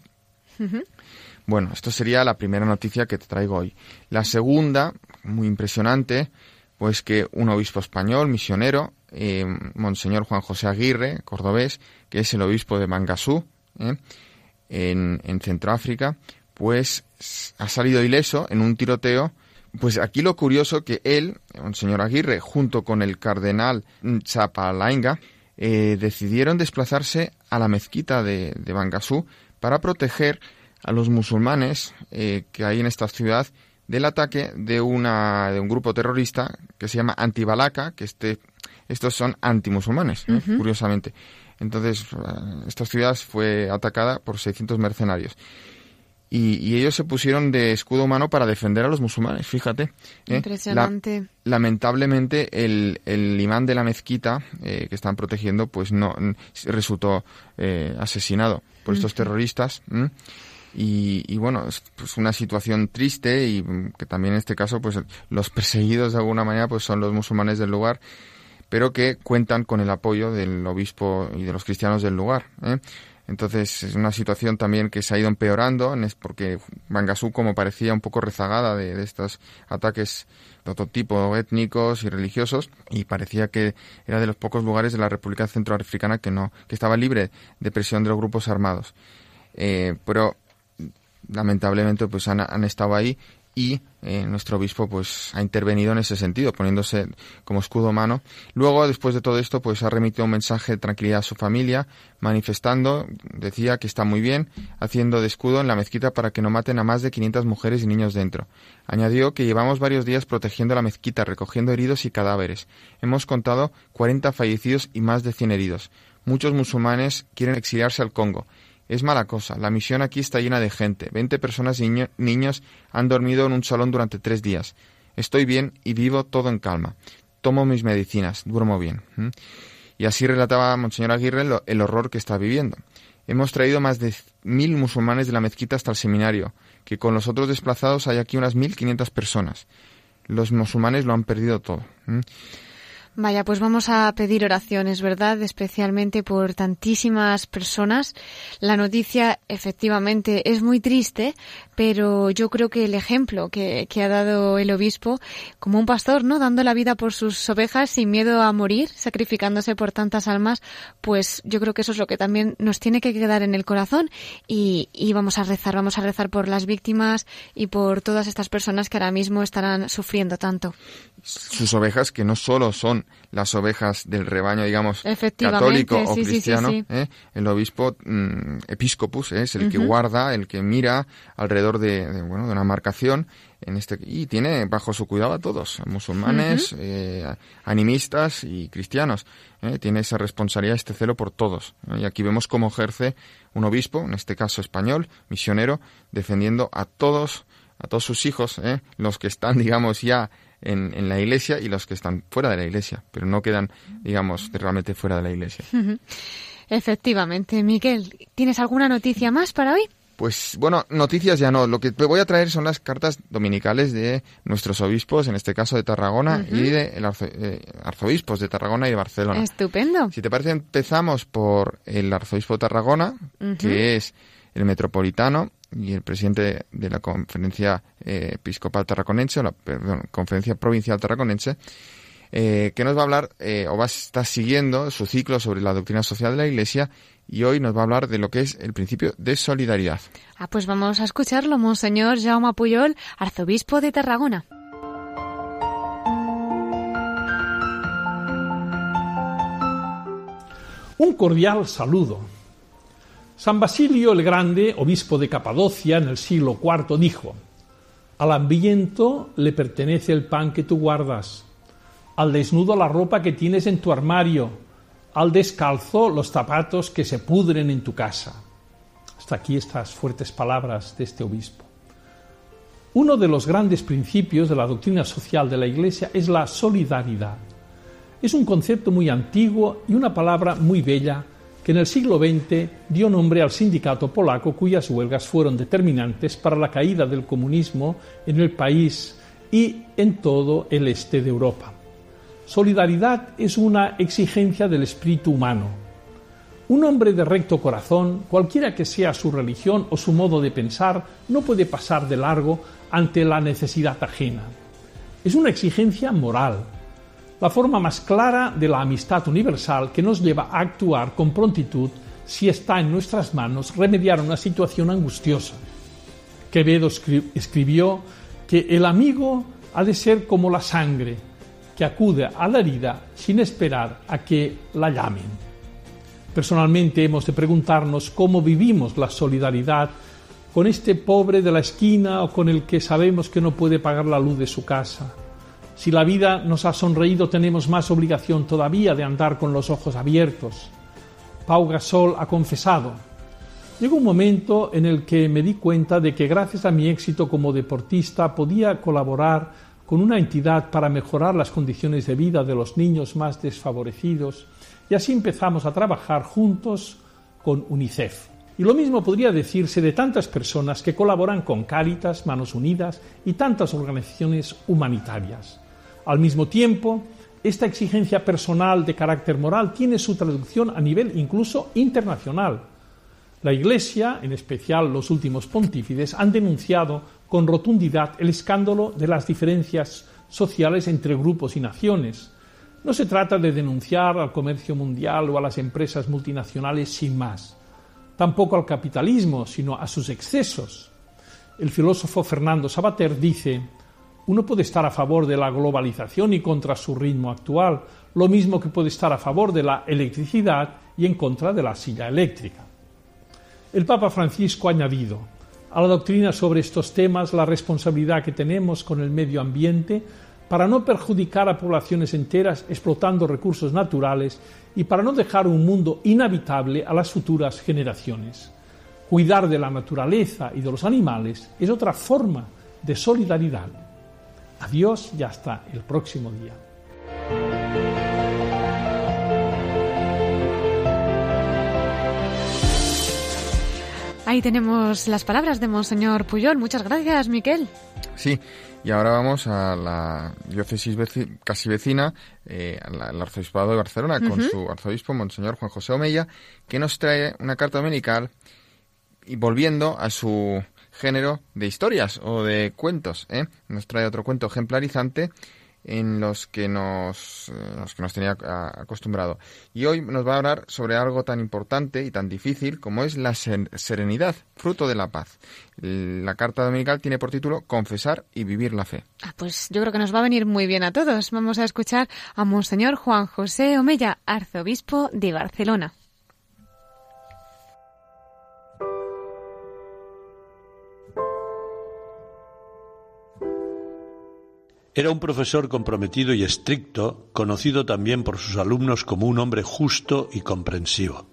Bueno, esto sería la primera noticia que te traigo hoy. La segunda, muy impresionante, pues que un obispo español, misionero, eh, Monseñor Juan José Aguirre, cordobés, que es el obispo de Mangasú, eh, en, en Centroáfrica, pues ha salido ileso en un tiroteo. Pues aquí lo curioso que él, un señor Aguirre, junto con el cardenal Chapalainga, eh, decidieron desplazarse a la mezquita de, de Bangasú para proteger a los musulmanes eh, que hay en esta ciudad del ataque de, una, de un grupo terrorista que se llama Antibalaka, que este, estos son antimusulmanes, ¿eh? curiosamente. Entonces, esta ciudad fue atacada por 600 mercenarios. Y, ellos se pusieron de escudo humano para defender a los musulmanes, fíjate. ¿eh? Impresionante. lamentablemente el, el, imán de la mezquita eh, que están protegiendo pues no resultó eh, asesinado por estos terroristas. Y, y, bueno, es pues una situación triste y que también en este caso pues los perseguidos de alguna manera pues son los musulmanes del lugar pero que cuentan con el apoyo del obispo y de los cristianos del lugar. ¿eh? Entonces es una situación también que se ha ido empeorando, porque Bangasú como parecía un poco rezagada de, estos ataques de otro tipo, étnicos y religiosos, y parecía que era de los pocos lugares de la República Centroafricana que no, que estaba libre de presión de los grupos armados. Eh, pero lamentablemente pues han estado ahí y eh, nuestro obispo pues ha intervenido en ese sentido, poniéndose como escudo humano. Luego, después de todo esto, pues ha remitido un mensaje de tranquilidad a su familia, manifestando, decía que está muy bien, haciendo de escudo en la mezquita para que no maten a más de 500 mujeres y niños dentro. Añadió que llevamos varios días protegiendo la mezquita, recogiendo heridos y cadáveres. Hemos contado 40 fallecidos y más de 100 heridos. Muchos musulmanes quieren exiliarse al Congo es mala cosa. La misión aquí está llena de gente. Veinte personas y niños han dormido en un salón durante tres días. Estoy bien y vivo todo en calma. Tomo mis medicinas, duermo bien. Y así relataba Monseñor Aguirre el horror que está viviendo. Hemos traído más de mil musulmanes de la mezquita hasta el seminario, que con los otros desplazados hay aquí unas mil quinientas personas. Los musulmanes lo han perdido todo. Vaya, pues vamos a pedir oraciones, ¿verdad? Especialmente por tantísimas personas. La noticia efectivamente es muy triste, pero yo creo que el ejemplo que, ha dado el obispo, como un pastor, ¿no? Dando la vida por sus ovejas sin miedo a morir, sacrificándose por tantas almas, pues yo creo que eso es lo que también nos tiene que quedar en el corazón y, y vamos a rezar, vamos a rezar por las víctimas y por todas estas personas que ahora mismo estarán sufriendo tanto sus ovejas que no solo son las ovejas del rebaño, digamos, católico o cristiano, ¿eh? el obispo mm, episcopus ¿eh? es el que guarda, el que mira alrededor de, bueno, de una marcación en este y tiene bajo su cuidado a todos, musulmanes, eh, animistas y cristianos. Tiene esa responsabilidad, este celo por todos. Y aquí vemos cómo ejerce un obispo, en este caso español, misionero, defendiendo a todos, a todos sus hijos, los que están, <laughs> digamos, ya en, en, la iglesia y los que están fuera de la iglesia, pero no quedan, digamos, realmente fuera de la iglesia. <laughs> Efectivamente. Miguel, ¿tienes alguna noticia más para hoy? Pues bueno, noticias ya no. Lo que te voy a traer son las cartas dominicales de nuestros obispos, en este caso de Tarragona y de el eh, arzobispos de Tarragona y de Barcelona. Estupendo. Si te parece, empezamos por el arzobispo de Tarragona, que es el metropolitano y el presidente de la Conferencia eh, Episcopal Tarraconense, o la Conferencia Provincial Tarraconense, eh, que nos va a hablar eh, o va a estar siguiendo su ciclo sobre la doctrina social de la Iglesia y hoy nos va a hablar de lo que es el principio de solidaridad. Ah, pues vamos a escucharlo, Monseñor Jaume Puyol, arzobispo de Tarragona. Un cordial saludo San Basilio el Grande, obispo de Capadocia en el siglo IV, dijo, Al hambriento le pertenece el pan que tú guardas, al desnudo la ropa que tienes en tu armario, al descalzo los zapatos que se pudren en tu casa. Hasta aquí estas fuertes palabras de este obispo. Uno de los grandes principios de la doctrina social de la Iglesia es la solidaridad. Es un concepto muy antiguo y una palabra muy bella que en el siglo XX dio nombre al sindicato polaco cuyas huelgas fueron determinantes para la caída del comunismo en el país y en todo el este de Europa. Solidaridad es una exigencia del espíritu humano. Un hombre de recto corazón, cualquiera que sea su religión o su modo de pensar, no puede pasar de largo ante la necesidad ajena. Es una exigencia moral, la forma más clara de la amistad universal que nos lleva a actuar con prontitud si está en nuestras manos remediar una situación angustiosa. Quevedo escribió que el amigo ha de ser como la sangre, que acude a la herida sin esperar a que la llamen. Personalmente hemos de preguntarnos cómo vivimos la solidaridad con este pobre de la esquina o con el que sabemos que no puede pagar la luz de su casa. Si la vida nos ha sonreído, tenemos más obligación todavía de andar con los ojos abiertos. Pau Gasol ha confesado, llegó un momento en el que me di cuenta de que gracias a mi éxito como deportista podía colaborar con una entidad para mejorar las condiciones de vida de los niños más desfavorecidos y así empezamos a trabajar juntos con UNICEF. Y lo mismo podría decirse de tantas personas que colaboran con Cáritas, Manos Unidas y tantas organizaciones humanitarias. Al mismo tiempo, esta exigencia personal de carácter moral tiene su traducción a nivel incluso internacional. La Iglesia, en especial los últimos pontífices, han denunciado con rotundidad el escándalo de las diferencias sociales entre grupos y naciones, no se trata de denunciar al comercio mundial o a las empresas multinacionales sin más, tampoco al capitalismo, sino a sus excesos. El filósofo Fernando Sabater dice, uno puede estar a favor de la globalización y contra su ritmo actual, lo mismo que puede estar a favor de la electricidad y en contra de la silla eléctrica. El Papa Francisco ha añadido, a la doctrina sobre estos temas la responsabilidad que tenemos con el medio ambiente para no perjudicar a poblaciones enteras explotando recursos naturales y para no dejar un mundo inhabitable a las futuras generaciones. Cuidar de la naturaleza y de los animales es otra forma de solidaridad. Adiós y hasta el próximo día. Ahí tenemos las palabras de Monseñor Puyol. Muchas gracias, Miquel. Sí, y ahora vamos a la diócesis casi vecina, eh, al arzobispado de Barcelona, con su arzobispo, Monseñor Juan José Omeya, que nos trae una carta dominical y volviendo a su género de historias o de cuentos. ¿eh? Nos trae otro cuento ejemplarizante en los que nos, eh, que nos tenía acostumbrado. Y hoy nos va a hablar sobre algo tan importante y tan difícil como es la serenidad, fruto de la paz. La carta dominical tiene por título Confesar y vivir la fe. Ah, pues yo creo que nos va a venir muy bien a todos. Vamos a escuchar a Monseñor Juan José Omella, arzobispo de Barcelona. Era un profesor comprometido y estricto, conocido también por sus alumnos como un hombre justo y comprensivo.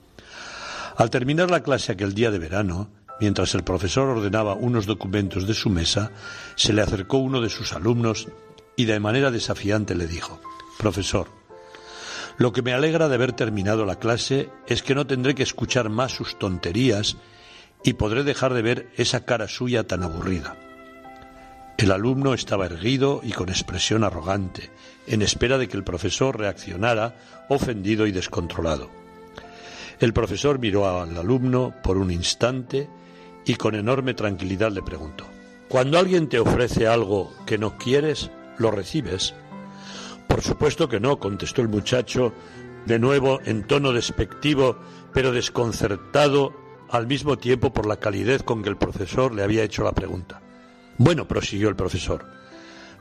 Al terminar la clase aquel día de verano, mientras el profesor ordenaba unos documentos de su mesa, se le acercó uno de sus alumnos y de manera desafiante le dijo Profesor, lo que me alegra de haber terminado la clase es que no tendré que escuchar más sus tonterías y podré dejar de ver esa cara suya tan aburrida. El alumno estaba erguido y con expresión arrogante, en espera de que el profesor reaccionara, ofendido y descontrolado. El profesor miró al alumno por un instante y con enorme tranquilidad le preguntó, Cuando alguien te ofrece algo que no quieres, ¿lo recibes? Por supuesto que no, contestó el muchacho, de nuevo en tono despectivo, pero desconcertado al mismo tiempo por la calidez con que el profesor le había hecho la pregunta. Bueno, prosiguió el profesor,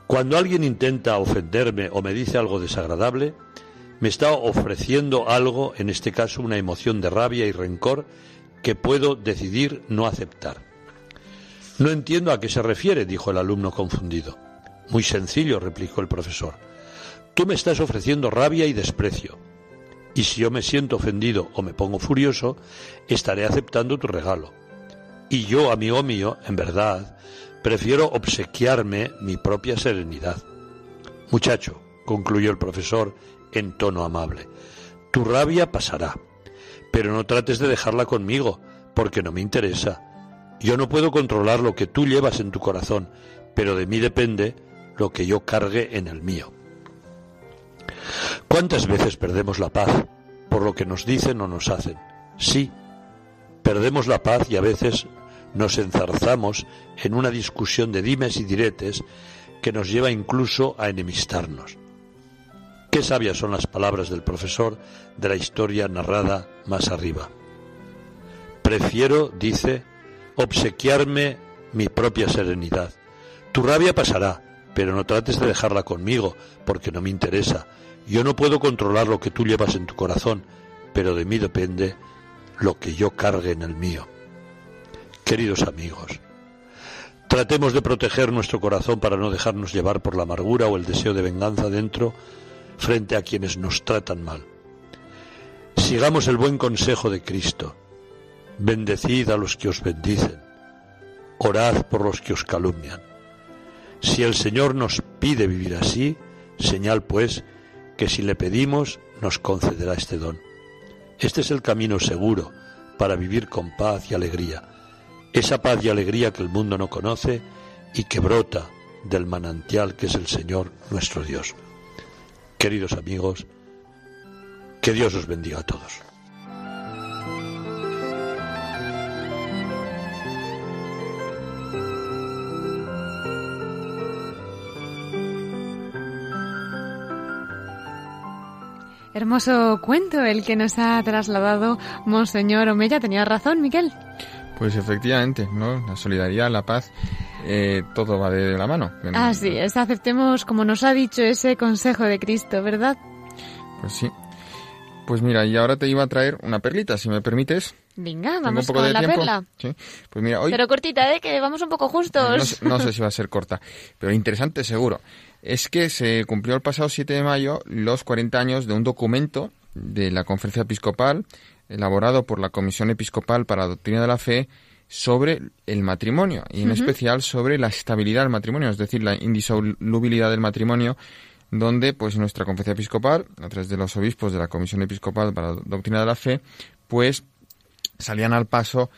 cuando alguien intenta ofenderme o me dice algo desagradable, me está ofreciendo algo, en este caso una emoción de rabia y rencor, que puedo decidir no aceptar. No entiendo a qué se refiere, dijo el alumno confundido. Muy sencillo, replicó el profesor. Tú me estás ofreciendo rabia y desprecio. Y si yo me siento ofendido o me pongo furioso, estaré aceptando tu regalo. Y yo, amigo mío, en verdad, Prefiero obsequiarme mi propia serenidad. Muchacho, concluyó el profesor en tono amable, tu rabia pasará, pero no trates de dejarla conmigo, porque no me interesa. Yo no puedo controlar lo que tú llevas en tu corazón, pero de mí depende lo que yo cargue en el mío. ¿Cuántas veces perdemos la paz por lo que nos dicen o nos hacen? Sí, perdemos la paz y a veces nos enzarzamos en una discusión de dimes y diretes que nos lleva incluso a enemistarnos. Qué sabias son las palabras del profesor de la historia narrada más arriba. Prefiero, dice, obsequiarme mi propia serenidad. Tu rabia pasará, pero no trates de dejarla conmigo, porque no me interesa. Yo no puedo controlar lo que tú llevas en tu corazón, pero de mí depende lo que yo cargue en el mío. Queridos amigos, tratemos de proteger nuestro corazón para no dejarnos llevar por la amargura o el deseo de venganza dentro frente a quienes nos tratan mal. Sigamos el buen consejo de Cristo. Bendecid a los que os bendicen. Orad por los que os calumnian. Si el Señor nos pide vivir así, señal pues que si le pedimos nos concederá este don. Este es el camino seguro para vivir con paz y alegría, esa paz y alegría que el mundo no conoce y que brota del manantial que es el Señor nuestro Dios. Queridos amigos, que Dios os bendiga a todos. Hermoso cuento el que nos ha trasladado Monseñor Omeya. Tenía razón, Miquel. Pues efectivamente, ¿no? La solidaridad, la paz, eh, todo va de la mano. Así es, aceptemos, como nos ha dicho, ese consejo de Cristo, ¿verdad? Pues sí. Pues mira, y ahora te iba a traer una perlita, si me permites. Venga, vamos con la perla. Sí. Pues mira, hoy... Pero cortita, ¿eh? Que vamos un poco justos. No, no sé <laughs> si va a ser corta, pero interesante seguro es que se cumplió el pasado 7 de mayo los 40 años de un documento de la Conferencia Episcopal elaborado por la Comisión Episcopal para la Doctrina de la Fe sobre el matrimonio y en especial sobre la estabilidad del matrimonio, es decir, la indisolubilidad del matrimonio, donde pues nuestra Conferencia Episcopal, a través de los obispos de la Comisión Episcopal para la Doctrina de la Fe, pues salían al paso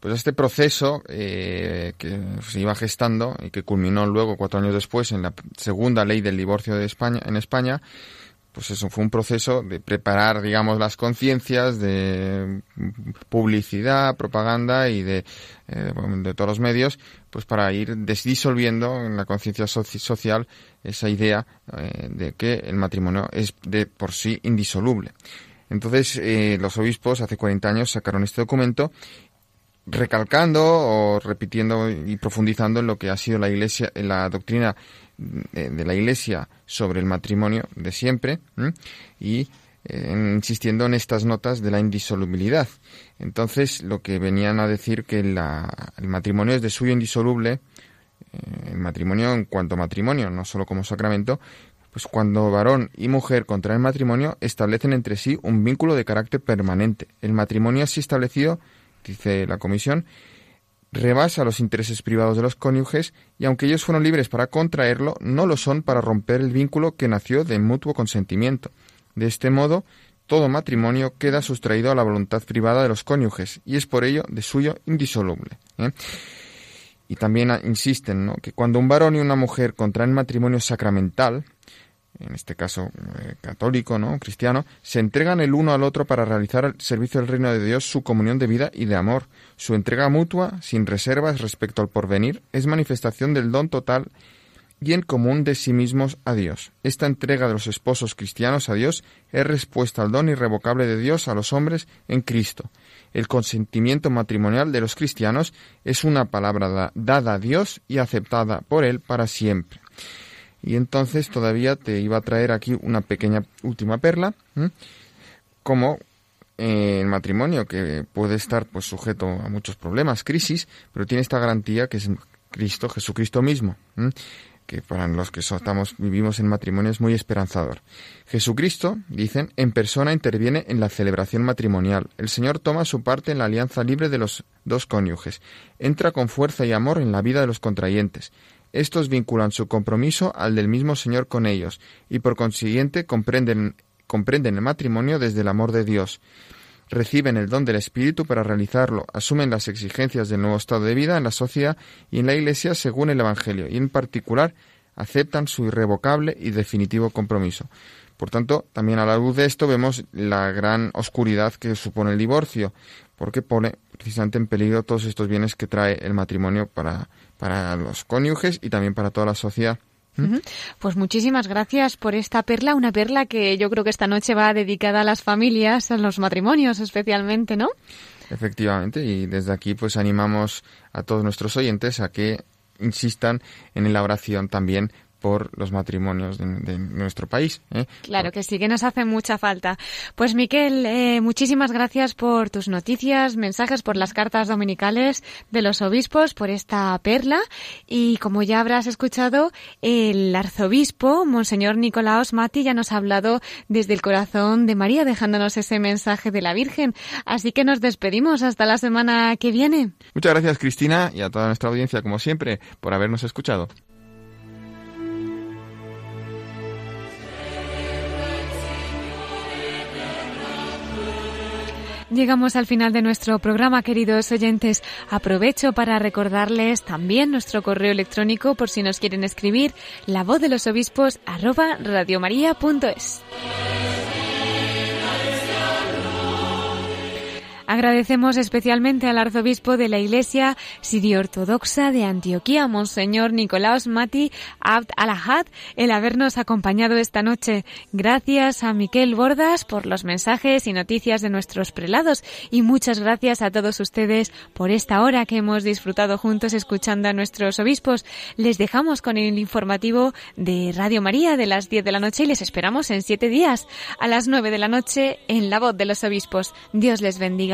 pues este proceso eh, que se iba gestando y que culminó luego cuatro años después en la segunda ley del divorcio de España en España pues eso fue un proceso de preparar digamos las conciencias de publicidad propaganda y de, eh, de todos los medios pues para ir disolviendo en la conciencia social esa idea eh, de que el matrimonio es de por sí indisoluble. Entonces, los obispos hace 40 años sacaron este documento recalcando o repitiendo y profundizando en lo que ha sido la iglesia, en la doctrina de, la iglesia sobre el matrimonio de siempre y eh, insistiendo en estas notas de la indisolubilidad. Entonces, lo que venían a decir que el matrimonio es de suyo indisoluble, eh, el matrimonio en cuanto matrimonio, no solo como sacramento, pues cuando varón y mujer contraen matrimonio establecen entre sí un vínculo de carácter permanente. El matrimonio así establecido dice la Comisión, rebasa los intereses privados de los cónyuges y aunque ellos fueron libres para contraerlo, no lo son para romper el vínculo que nació de mutuo consentimiento. De este modo, todo matrimonio queda sustraído a la voluntad privada de los cónyuges y es por ello de suyo indisoluble. ¿eh? Y también insisten que cuando un varón y una mujer contraen matrimonio sacramental, en este caso eh, católico, ¿no? cristiano, se entregan el uno al otro para realizar el servicio del reino de Dios su comunión de vida y de amor. Su entrega mutua, sin reservas respecto al porvenir, es manifestación del don total y en común de sí mismos a Dios. Esta entrega de los esposos cristianos a Dios es respuesta al don irrevocable de Dios a los hombres en Cristo. El consentimiento matrimonial de los cristianos es una palabra dada a Dios y aceptada por Él para siempre. Y entonces todavía te iba a traer aquí una pequeña última perla, como eh, el matrimonio, que puede estar pues sujeto a muchos problemas, crisis, pero tiene esta garantía que es Cristo, Jesucristo mismo, que para los que estamos, vivimos en matrimonio es muy esperanzador. Jesucristo, dicen, en persona interviene en la celebración matrimonial. El Señor toma su parte en la alianza libre de los dos cónyuges. Entra con fuerza y amor en la vida de los contrayentes. Estos vinculan su compromiso al del mismo Señor con ellos, y por consiguiente comprenden, comprenden el matrimonio desde el amor de Dios. Reciben el don del Espíritu para realizarlo, asumen las exigencias del nuevo estado de vida en la sociedad y en la Iglesia según el Evangelio, y en particular aceptan su irrevocable y definitivo compromiso. Por tanto, también a la luz de esto vemos la gran oscuridad que supone el divorcio, porque pone precisamente en peligro todos estos bienes que trae el matrimonio para, para los cónyuges y también para toda la sociedad. ¿Mm? Pues muchísimas gracias por esta perla, una perla que yo creo que esta noche va dedicada a las familias, a los matrimonios especialmente, ¿no? Efectivamente, y desde aquí pues animamos a todos nuestros oyentes a que insistan en la oración también por los matrimonios de, nuestro país. ¿eh? Claro que sí, que nos hace mucha falta. Pues Miquel, eh, muchísimas gracias por tus noticias, mensajes, por las cartas dominicales de los obispos, por esta perla. Y como ya habrás escuchado, el arzobispo, Monseñor Nicolaos Mati, ya nos ha hablado desde el corazón de María, dejándonos ese mensaje de la Virgen. Así que nos despedimos hasta la semana que viene. Muchas gracias, Cristina, y a toda nuestra audiencia, como siempre, por habernos escuchado. Llegamos al final de nuestro programa, queridos oyentes. Aprovecho para recordarles también nuestro correo electrónico por si nos quieren escribir, la voz de los obispos arroba radiomaria.es. Agradecemos especialmente al arzobispo de la Iglesia Sirio-Ortodoxa de Antioquía, Monseñor Nicolaos Mati Abd Alahad, el habernos acompañado esta noche. Gracias a Miquel Bordas por los mensajes y noticias de nuestros prelados y muchas gracias a todos ustedes por esta hora que hemos disfrutado juntos escuchando a nuestros obispos. Les dejamos con el informativo de Radio María de las 10 de la noche y les esperamos en siete días a las 9 de la noche en La Voz de los Obispos. Dios les bendiga.